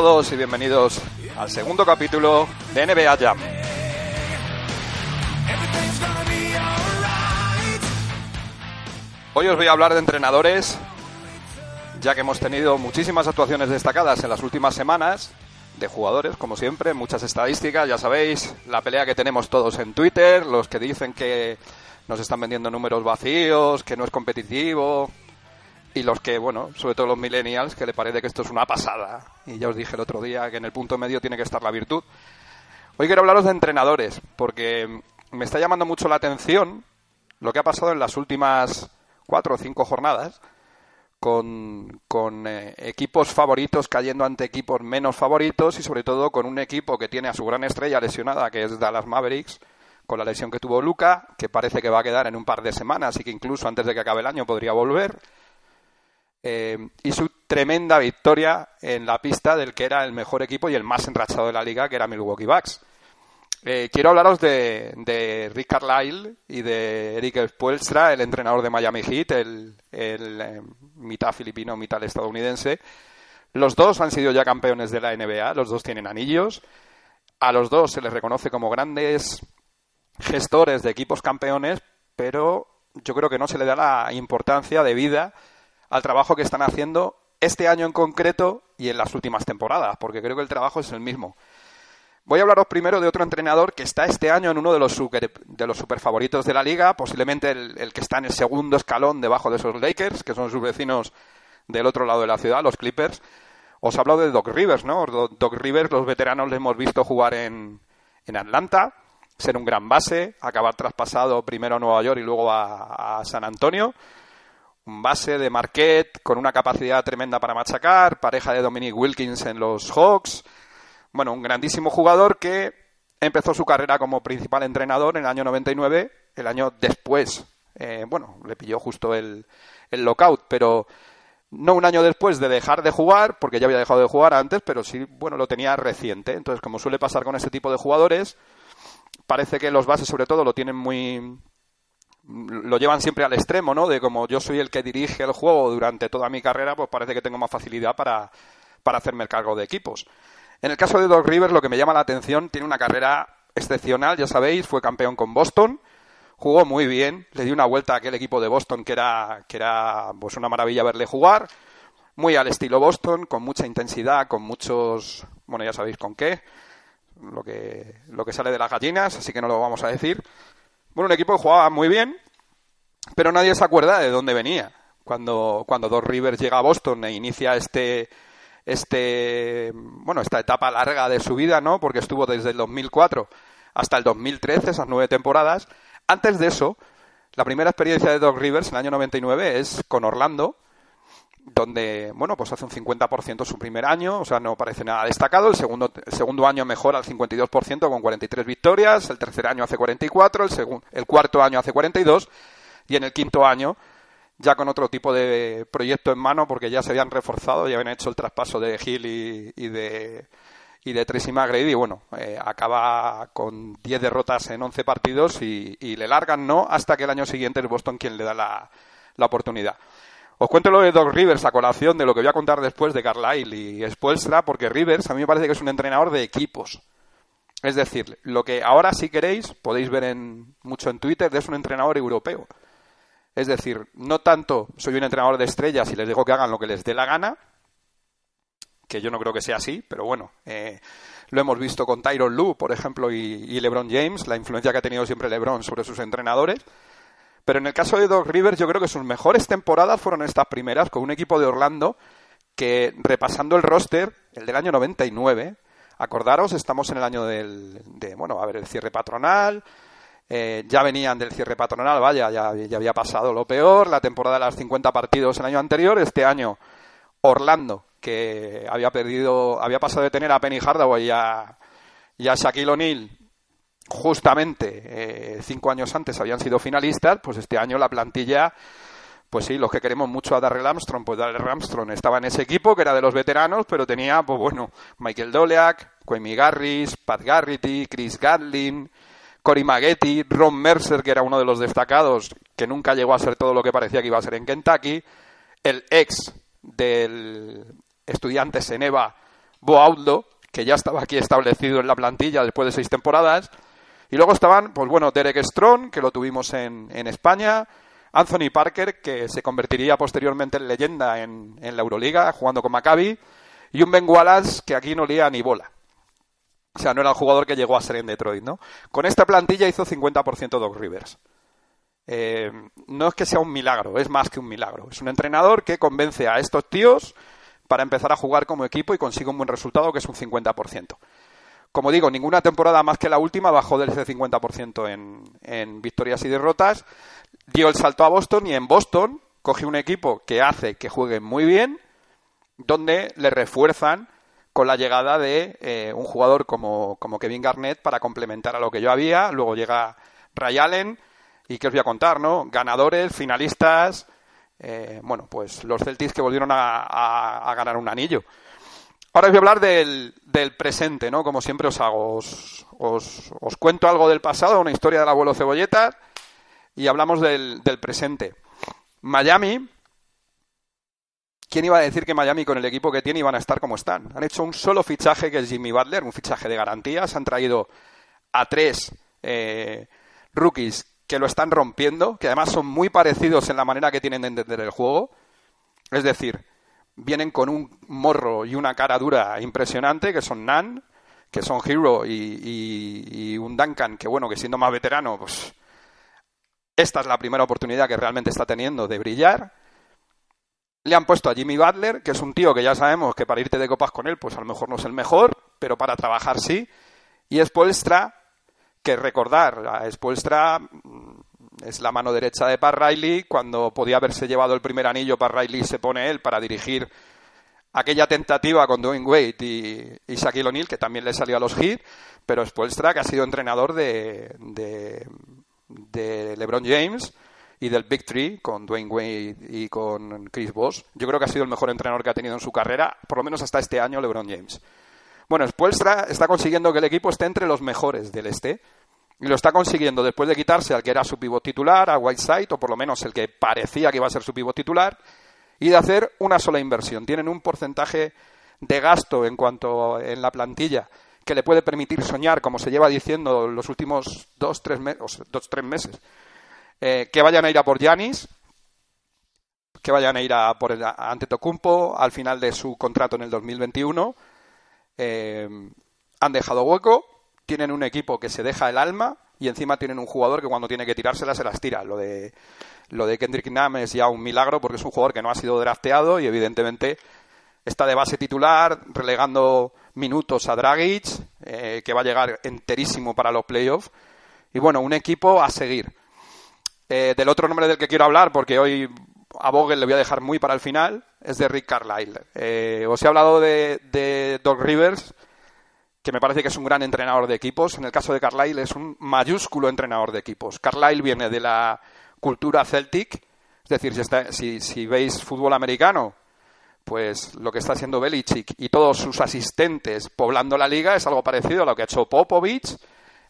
Todos y bienvenidos al segundo capítulo de NBA Jam. Hoy os voy a hablar de entrenadores, ya que hemos tenido muchísimas actuaciones destacadas en las últimas semanas, de jugadores, como siempre, muchas estadísticas, ya sabéis, la pelea que tenemos todos en Twitter, los que dicen que nos están vendiendo números vacíos, que no es competitivo, y los que, bueno, sobre todo los millennials, que le parece que esto es una pasada. Y ya os dije el otro día que en el punto medio tiene que estar la virtud. Hoy quiero hablaros de entrenadores, porque me está llamando mucho la atención lo que ha pasado en las últimas cuatro o cinco jornadas con, con eh, equipos favoritos cayendo ante equipos menos favoritos y sobre todo con un equipo que tiene a su gran estrella lesionada, que es Dallas Mavericks, con la lesión que tuvo Luca, que parece que va a quedar en un par de semanas y que incluso antes de que acabe el año podría volver. Y su tremenda victoria en la pista del que era el mejor equipo y el más enrachado de la liga, que era Milwaukee Bucks. Eh, quiero hablaros de, de, Rick Carlisle y de Eric Spoelstra, el entrenador de Miami Heat, el, eh, mitad filipino, mitad estadounidense. Los dos han sido ya campeones de la NBA, los dos tienen anillos. A los dos se les reconoce como grandes gestores de equipos campeones, pero yo creo que no se le da la importancia de vida al trabajo que están haciendo este año en concreto y en las últimas temporadas, porque creo que el trabajo es el mismo. Voy a hablaros primero de otro entrenador que está este año en uno de los super, de los super favoritos de la liga, posiblemente el, que está en el segundo escalón debajo de esos Lakers, que son sus vecinos del otro lado de la ciudad, los Clippers. Os hablo de Doc Rivers, ¿no? Doc Rivers, los veteranos le hemos visto jugar en, en Atlanta, ser un gran base, acabar traspasado primero a Nueva York y luego a, San Antonio base de Marquette con una capacidad tremenda para machacar, pareja de Dominic Wilkins en los Hawks. Bueno, un grandísimo jugador que empezó su carrera como principal entrenador en el año 99, el año después. Eh, bueno, le pilló justo el, el lockout, pero no un año después de dejar de jugar, porque ya había dejado de jugar antes, pero sí, bueno, lo tenía reciente. Entonces, como suele pasar con este tipo de jugadores, parece que los bases sobre todo lo tienen muy lo llevan siempre al extremo, ¿no? De como yo soy el que dirige el juego durante toda mi carrera, pues parece que tengo más facilidad para, para hacerme el cargo de equipos. En el caso de Doc Rivers, lo que me llama la atención, tiene una carrera excepcional, ya sabéis, fue campeón con Boston, jugó muy bien, le dio una vuelta a aquel equipo de Boston que era, que era pues una maravilla verle jugar, muy al estilo Boston, con mucha intensidad, con muchos, bueno, ya sabéis con qué, lo que, lo que sale de las gallinas, así que no lo vamos a decir. Bueno, un equipo que jugaba muy bien, pero nadie se acuerda de dónde venía. Cuando, cuando Doc Rivers llega a Boston e inicia este, este, bueno, esta etapa larga de su vida, ¿no? Porque estuvo desde el 2004 hasta el 2013, esas nueve temporadas. Antes de eso, la primera experiencia de Doc Rivers en el año 99 es con Orlando, donde, bueno, pues hace un 50% su primer año, o sea, no parece nada destacado. El segundo, el segundo año mejora al 52% con 43 victorias, el tercer año hace 44, el, el cuarto año hace 42 y en el quinto año ya con otro tipo de proyecto en mano porque ya se habían reforzado, ya habían hecho el traspaso de Hill y, de y de Tracy McGrady y bueno, eh, acaba con 10 derrotas en 11 partidos y, le largan no hasta que el año siguiente es Boston quien le da la, la oportunidad. Os cuento lo de Doc Rivers a colación de lo que voy a contar después de Carlisle y Spoelstra, porque Rivers a mí me parece que es un entrenador de equipos. Es decir, lo que ahora si queréis podéis ver en, mucho en Twitter es un entrenador europeo. Es decir, no tanto soy un entrenador de estrellas y les digo que hagan lo que les dé la gana, que yo no creo que sea así, pero bueno, eh, lo hemos visto con Tyron Lue, por ejemplo, y, y, LeBron James, la influencia que ha tenido siempre LeBron sobre sus entrenadores. Pero en el caso de Doc Rivers, yo creo que sus mejores temporadas fueron estas primeras, con un equipo de Orlando que, repasando el roster, el del año 99, acordaros, estamos en el año del, de, bueno, a ver, el cierre patronal, eh, ya venían del cierre patronal, vaya, ya, había pasado lo peor, la temporada de las 50 partidos el año anterior, este año Orlando, que había perdido, había pasado de tener a Penny Hardaway y a Shaquille O'Neal justamente eh, cinco años antes habían sido finalistas, pues este año la plantilla, pues sí, los que queremos mucho a Darrell Armstrong, pues Darrell Armstrong estaba en ese equipo que era de los veteranos, pero tenía, pues bueno, Michael Doleac, Quemi Garris, Pat Garrity, Chris Gatlin, Cory Maggetti, Ron Mercer, que era uno de los destacados, que nunca llegó a ser todo lo que parecía que iba a ser en Kentucky, el ex del estudiante Seneva, Bo Outlaw, que ya estaba aquí establecido en la plantilla después de seis temporadas. Y luego estaban, pues bueno, Derek Strong, que lo tuvimos en, en España, Anthony Parker, que se convertiría posteriormente en leyenda en, en la Euroliga, jugando con Maccabi, y un Ben Wallace que aquí no lía ni bola. O sea, no era el jugador que llegó a ser en Detroit, ¿no? Con esta plantilla hizo 50% Doc Rivers. Eh, no es que sea un milagro, es más que un milagro. Es un entrenador que convence a estos tíos para empezar a jugar como equipo y consigue un buen resultado que es un 50%. Como digo, ninguna temporada más que la última bajó del 50% en, en victorias y derrotas. Dio el salto a Boston y en Boston cogió un equipo que hace que juegue muy bien, donde le refuerzan con la llegada de eh, un jugador como, como Kevin Garnett para complementar a lo que yo había. Luego llega Ray Allen, ¿Y qué os voy a contar, no? Ganadores, finalistas, eh, bueno, pues los Celtics que volvieron a, ganar un anillo. Ahora os voy a hablar del, presente, ¿no? Como siempre os hago. Os, cuento algo del pasado, una historia del abuelo Cebolleta, y hablamos del, del presente. Miami, ¿quién iba a decir que Miami con el equipo que tiene iban a estar como están? Han hecho un solo fichaje que es Jimmy Butler, un fichaje de garantías. Han traído a tres eh, rookies que lo están rompiendo, que además son muy parecidos en la manera que tienen de entender el juego. Es decir, vienen con un morro y una cara dura impresionante, que son Nan, que son Hero y, un Duncan, que bueno, que siendo más veterano, pues esta es la primera oportunidad que realmente está teniendo de brillar. Le han puesto a Jimmy Butler, que es un tío que ya sabemos que para irte de copas con él, pues a lo mejor no es el mejor, pero para trabajar sí. Y Spolstra, que recordar, a mm, es la mano derecha de Pat Riley, cuando podía haberse llevado el primer anillo, Pat Riley se pone él para dirigir aquella tentativa con Dwayne Wade y, y Shaquille O'Neal, que también le salió a los Heat, pero Spoelstra, que ha sido entrenador de, de, de, LeBron James y del Big Three con Dwayne Wade y con Chris Bosh. Yo creo que ha sido el mejor entrenador que ha tenido en su carrera, por lo menos hasta este año, LeBron James. Bueno, Spoelstra está consiguiendo que el equipo esté entre los mejores del este. Y lo está consiguiendo después de quitarse al que era su pivot titular, a Whiteside, o por lo menos el que parecía que iba a ser su pivot titular, y de hacer una sola inversión. Tienen un porcentaje de gasto en cuanto en la plantilla que le puede permitir soñar, como se lleva diciendo los últimos dos, tres, dos, tres meses, eh, que vayan a ir a por Yanis, que vayan a ir a por el Antetokounmpo al final de su contrato en el 2021 eh, han dejado hueco, tienen un equipo que se deja el alma y encima tienen un jugador que cuando tiene que tirárselas se las tira. Lo de, lo de Kendrick Nunn es ya un milagro porque es un jugador que no ha sido drafteado y evidentemente está de base titular, relegando minutos a Dragic, eh, que va a llegar enterísimo para los playoffs. Y bueno, un equipo a seguir. Eh, del otro nombre del que quiero hablar, porque hoy a Vogel le voy a dejar muy para el final, es de Rick Carlisle. Eh, os he hablado de, de Doc Rivers, que me parece que es un gran entrenador de equipos. En el caso de Carlisle es un mayúsculo entrenador de equipos. Carlisle viene de la cultura Celtic, es decir, si, si, veis fútbol americano, pues lo que está haciendo Belichick y todos sus asistentes poblando la liga es algo parecido a lo que ha hecho Popovich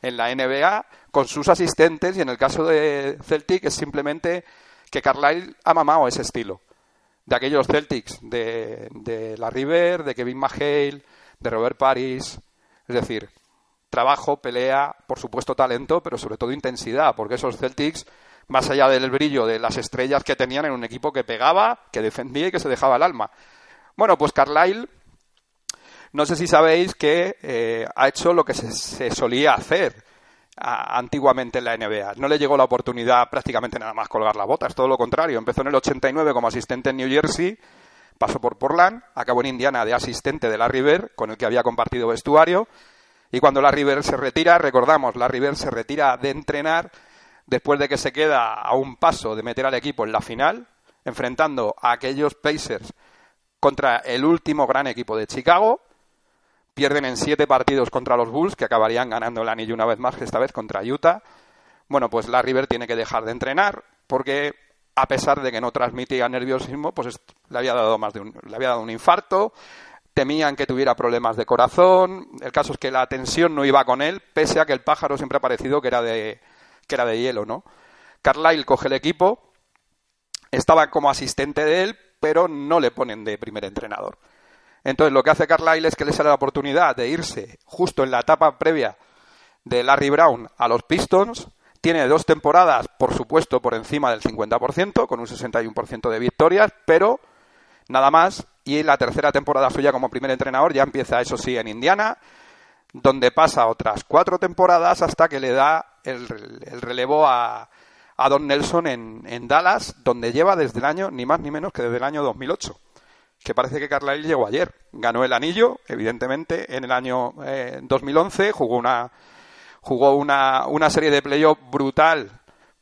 en la NBA con sus asistentes y en el caso de Celtic es simplemente que Carlisle ha mamado ese estilo. De aquellos Celtics, de, de la River, de Kevin McHale, de Robert Paris. Es decir, trabajo, pelea, por supuesto talento, pero sobre todo intensidad, porque esos Celtics, más allá del brillo de las estrellas que tenían en un equipo que pegaba, que defendía y que se dejaba el alma. Bueno, pues Carlisle, no sé si sabéis que eh, ha hecho lo que se solía hacer antiguamente en la NBA. No le llegó la oportunidad prácticamente nada más colgar la bota, es todo lo contrario. Empezó en el 89 como asistente en New Jersey, pasó por Portland, acabó en Indiana de asistente de la River, con el que había compartido vestuario, y cuando la River se retira, recordamos, la River se retira de entrenar después de que se queda a un paso de meter al equipo en la final, enfrentando a aquellos Pacers contra el último gran equipo de Chicago, Pierden en siete partidos contra los Bulls, que acabarían ganando el anillo una vez más, esta vez contra Utah. Bueno, pues la River tiene que dejar de entrenar porque a pesar de que no transmitía nerviosismo, pues le había dado más de un, le había dado un infarto, temían que tuviera problemas de corazón, el caso es que la tensión no iba con él, pese a que el pájaro siempre ha parecido que era de, que era de hielo, ¿no? Carlyle coge el equipo, estaba como asistente de él, pero no le ponen de primer entrenador. Entonces lo que hace Carlisle es que le sale la oportunidad de irse justo en la etapa previa de Larry Brown a los Pistons. Tiene dos temporadas, por supuesto, por encima del 50%, con un 61% de victorias, pero nada más. Y la tercera temporada suya como primer entrenador ya empieza, eso sí, en Indiana, donde pasa otras cuatro temporadas hasta que le da el, relevo a, Don Nelson en, Dallas, donde lleva desde el año, ni más ni menos que desde el año 2008. Que parece que Carlisle llegó ayer. Ganó el anillo, evidentemente, en el año 2011. Eh, jugó una, jugó una, una serie de playoff brutal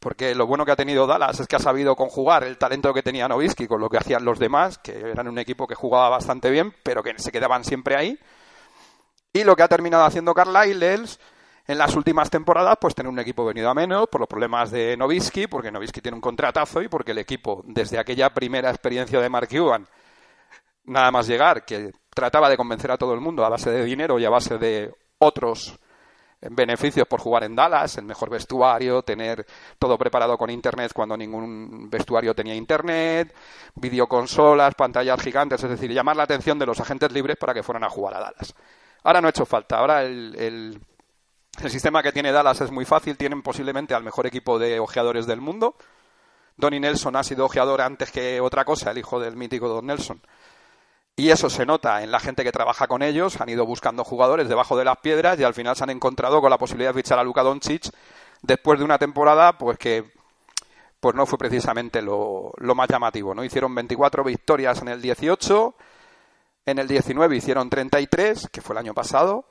porque lo bueno que ha tenido Dallas es que ha sabido conjugar el talento que tenía Novisky con lo que hacían los demás, que eran un equipo que jugaba bastante bien, pero que se quedaban siempre ahí. Y lo que ha terminado haciendo Carlisle es, en las últimas temporadas, pues tener un equipo venido a menos por los problemas de Novisky, porque Novisky tiene un contratazo y porque el equipo, desde aquella primera experiencia de Mark Cuban, nada más llegar, que trataba de convencer a todo el mundo a base de dinero y a base de otros beneficios por jugar en Dallas, el mejor vestuario, tener todo preparado con internet cuando ningún vestuario tenía internet, videoconsolas, pantallas gigantes, es decir, llamar la atención de los agentes libres para que fueran a jugar a Dallas. Ahora no ha hecho falta, ahora el, el, sistema que tiene Dallas es muy fácil, tienen posiblemente al mejor equipo de ojeadores del mundo. Donnie Nelson ha sido ojeador antes que otra cosa, el hijo del mítico Don Nelson. Y eso se nota en la gente que trabaja con ellos, han ido buscando jugadores debajo de las piedras y al final se han encontrado con la posibilidad de fichar a Luka Doncic después de una temporada pues que pues no fue precisamente lo, más llamativo, ¿no? Hicieron 24 victorias en el 18, en el 19 hicieron 33, que fue el año pasado,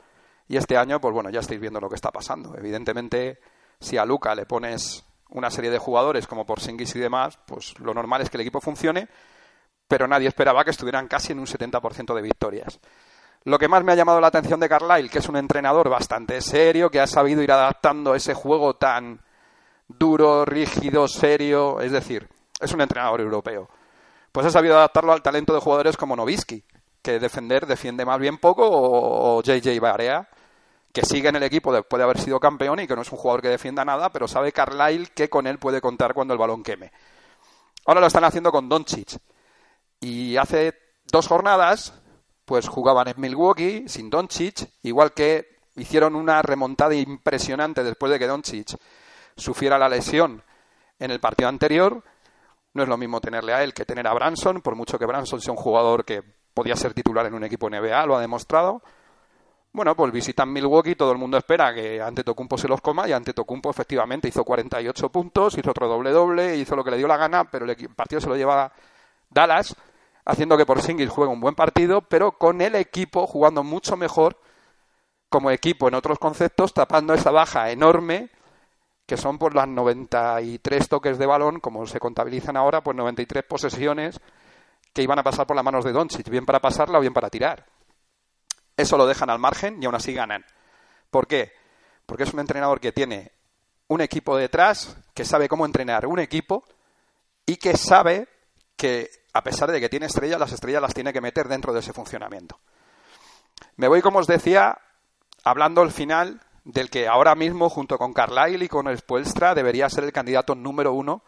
y este año pues bueno, ya estáis viendo lo que está pasando. Evidentemente, si a Luka le pones una serie de jugadores como por Singis y demás, pues lo normal es que el equipo funcione pero nadie esperaba que estuvieran casi en un 70% de victorias. Lo que más me ha llamado la atención de Carlisle, que es un entrenador bastante serio, que ha sabido ir adaptando ese juego tan duro, rígido, serio, es decir, es un entrenador europeo. Pues ha sabido adaptarlo al talento de jugadores como Novisky, que defender defiende más bien poco, o, JJ Barea, que sigue en el equipo después de haber sido campeón y que no es un jugador que defienda nada, pero sabe Carlisle que con él puede contar cuando el balón queme. Ahora lo están haciendo con Doncic y hace dos jornadas, pues jugaban en Milwaukee sin Doncic, igual que hicieron una remontada impresionante después de que Doncic sufriera la lesión en el partido anterior. No es lo mismo tenerle a él que tener a Branson, por mucho que Branson sea un jugador que podía ser titular en un equipo NBA, lo ha demostrado. Bueno, pues visitan Milwaukee, todo el mundo espera que ante Tocumpo se los coma y ante Tocumpo efectivamente hizo 48 puntos, hizo otro doble doble, hizo lo que le dio la gana, pero el partido se lo lleva Dallas haciendo que por Porzingis juegue un buen partido, pero con el equipo jugando mucho mejor como equipo en otros conceptos, tapando esa baja enorme que son por las 93 toques de balón, como se contabilizan ahora, pues 93 posesiones que iban a pasar por las manos de Doncic, bien para pasarla o bien para tirar. Eso lo dejan al margen y aún así ganan. ¿Por qué? Porque es un entrenador que tiene un equipo detrás, que sabe cómo entrenar un equipo y que sabe que a pesar de que tiene estrellas, las estrellas las tiene que meter dentro de ese funcionamiento. Me voy, como os decía, hablando al final del que ahora mismo, junto con Carlyle y con Spoelstra, debería ser el candidato número uno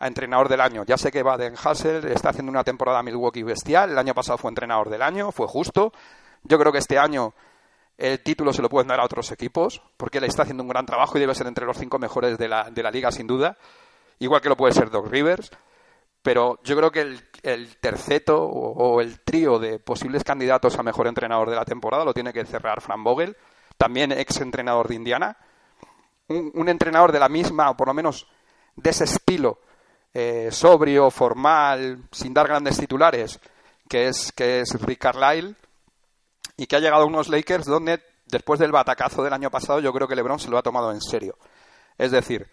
a entrenador del año. Ya sé que Baden Hassel está haciendo una temporada Milwaukee bestial. El año pasado fue entrenador del año, fue justo. Yo creo que este año el título se lo pueden dar a otros equipos, porque él está haciendo un gran trabajo y debe ser entre los cinco mejores de la, de la liga, sin duda. Igual que lo puede ser Doc Rivers. Pero yo creo que el, terceto o, el trío de posibles candidatos a mejor entrenador de la temporada lo tiene que cerrar Fran Vogel, también ex entrenador de Indiana. Un, entrenador de la misma, o por lo menos de ese estilo, eh, sobrio, formal, sin dar grandes titulares, que es, que es Rick Carlisle, y que ha llegado a unos Lakers donde, después del batacazo del año pasado, yo creo que LeBron se lo ha tomado en serio. Es decir,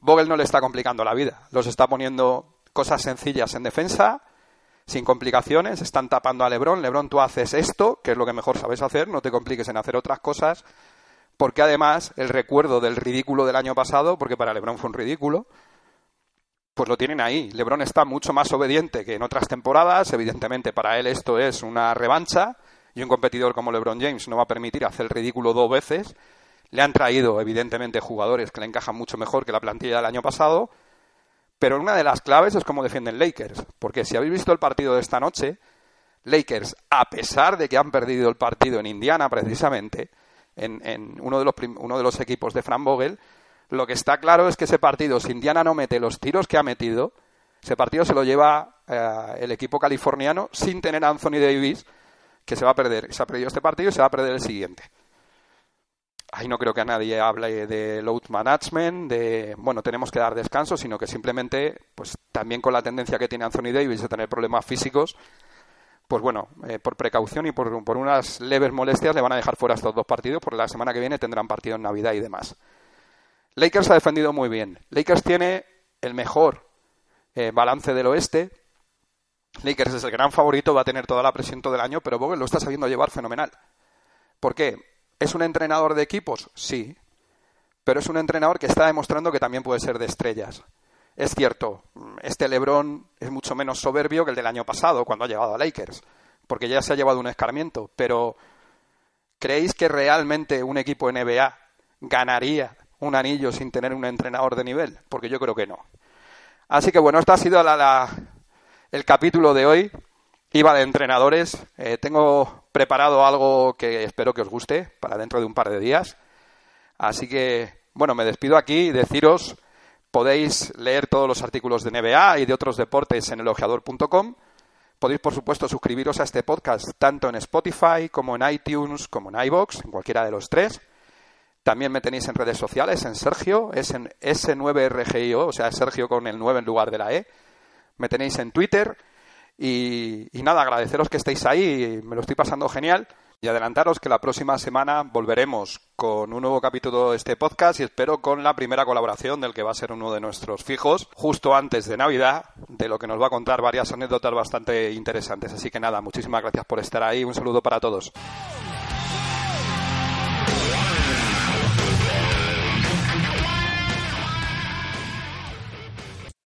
Vogel no le está complicando la vida, los está poniendo cosas sencillas en defensa, sin complicaciones, están tapando a Lebron, Lebron tú haces esto, que es lo que mejor sabes hacer, no te compliques en hacer otras cosas, porque además el recuerdo del ridículo del año pasado, porque para Lebron fue un ridículo, pues lo tienen ahí. Lebron está mucho más obediente que en otras temporadas, evidentemente para él esto es una revancha, y un competidor como LeBron James no va a permitir hacer el ridículo dos veces. Le han traído, evidentemente, jugadores que le encajan mucho mejor que la plantilla del año pasado, pero una de las claves es cómo defienden Lakers, porque si habéis visto el partido de esta noche, Lakers, a pesar de que han perdido el partido en Indiana precisamente, en, uno, de los uno de los equipos de Fran Vogel, lo que está claro es que ese partido, si Indiana no mete los tiros que ha metido, ese partido se lo lleva eh, el equipo californiano sin tener a Anthony Davis, que se va a perder. Se ha perdido este partido y se va a perder el siguiente. Ahí no creo que a nadie hable de load management, de, bueno, tenemos que dar descanso, sino que simplemente, pues también con la tendencia que tiene Anthony Davis de tener problemas físicos, pues bueno, eh, por precaución y por, unas leves molestias le van a dejar fuera estos dos partidos, porque la semana que viene tendrán partido en Navidad y demás. Lakers ha defendido muy bien. Lakers tiene el mejor eh, balance del oeste. Lakers es el gran favorito, va a tener toda la presión todo el año, pero Vogel lo está sabiendo llevar fenomenal. ¿Por qué? ¿Es un entrenador de equipos? Sí. Pero es un entrenador que está demostrando que también puede ser de estrellas. Es cierto, este Lebron es mucho menos soberbio que el del año pasado, cuando ha llegado a Lakers, porque ya se ha llevado un escarmiento. Pero, ¿creéis que realmente un equipo NBA ganaría un anillo sin tener un entrenador de nivel? Porque yo creo que no. Así que bueno, este ha sido el capítulo de hoy. Iba de entrenadores. Eh, tengo preparado algo que espero que os guste para dentro de un par de días. Así que, bueno, me despido aquí y deciros Podéis leer todos los artículos de NBA y de otros deportes en elogiador.com. Podéis, por supuesto, suscribiros a este podcast tanto en Spotify como en iTunes como en iBox, en cualquiera de los tres. También me tenéis en redes sociales, en Sergio, es en S9RGIO, o sea, Sergio con el 9 en lugar de la E. Me tenéis en Twitter. Y, nada, agradeceros que estéis ahí, me lo estoy pasando genial. Y adelantaros que la próxima semana volveremos con un nuevo capítulo de este podcast y espero con la primera colaboración del que va a ser uno de nuestros fijos justo antes de Navidad, de lo que nos va a contar varias anécdotas bastante interesantes. Así que nada, muchísimas gracias por estar ahí. Un saludo para todos.